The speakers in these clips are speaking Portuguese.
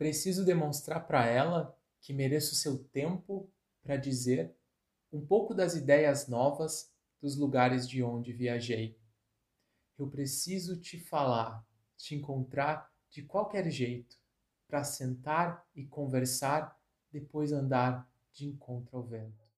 Preciso demonstrar para ela que mereço seu tempo para dizer um pouco das ideias novas dos lugares de onde viajei. Eu preciso te falar, te encontrar de qualquer jeito, para sentar e conversar, depois andar de encontro ao vento.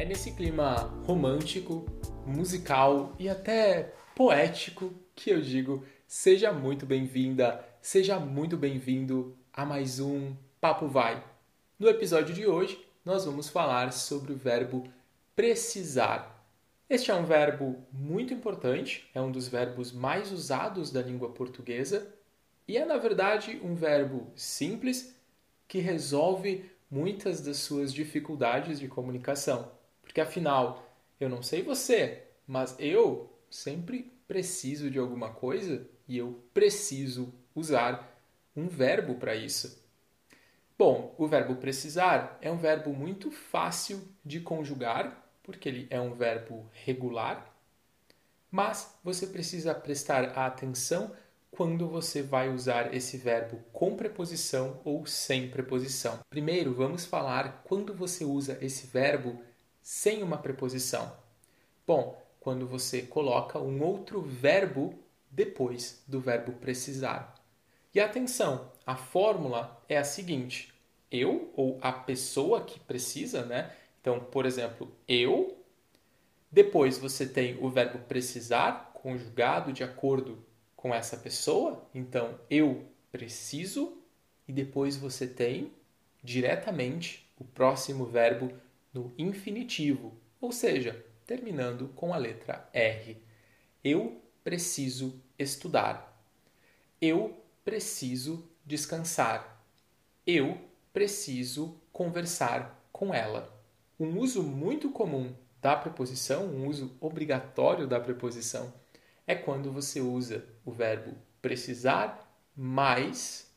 É nesse clima romântico, musical e até poético que eu digo: seja muito bem-vinda, seja muito bem-vindo a mais um Papo Vai. No episódio de hoje, nós vamos falar sobre o verbo precisar. Este é um verbo muito importante, é um dos verbos mais usados da língua portuguesa e é, na verdade, um verbo simples que resolve muitas das suas dificuldades de comunicação. Porque afinal, eu não sei você, mas eu sempre preciso de alguma coisa e eu preciso usar um verbo para isso. Bom, o verbo precisar é um verbo muito fácil de conjugar, porque ele é um verbo regular, mas você precisa prestar atenção quando você vai usar esse verbo com preposição ou sem preposição. Primeiro, vamos falar quando você usa esse verbo sem uma preposição? Bom, quando você coloca um outro verbo depois do verbo precisar. E atenção, a fórmula é a seguinte: eu ou a pessoa que precisa, né? Então, por exemplo, eu. Depois você tem o verbo precisar conjugado de acordo com essa pessoa. Então, eu preciso. E depois você tem diretamente o próximo verbo no infinitivo, ou seja, terminando com a letra R. Eu preciso estudar. Eu preciso descansar. Eu preciso conversar com ela. Um uso muito comum da preposição, um uso obrigatório da preposição, é quando você usa o verbo precisar mais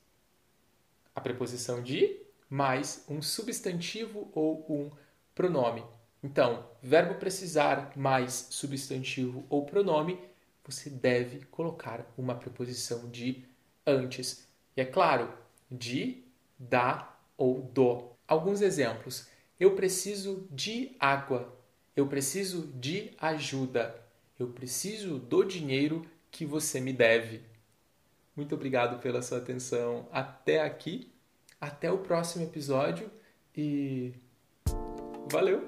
a preposição de mais um substantivo ou um pronome. Então, verbo precisar mais substantivo ou pronome, você deve colocar uma preposição de antes. E é claro, de, da ou do. Alguns exemplos. Eu preciso de água. Eu preciso de ajuda. Eu preciso do dinheiro que você me deve. Muito obrigado pela sua atenção até aqui. Até o próximo episódio e Valeu!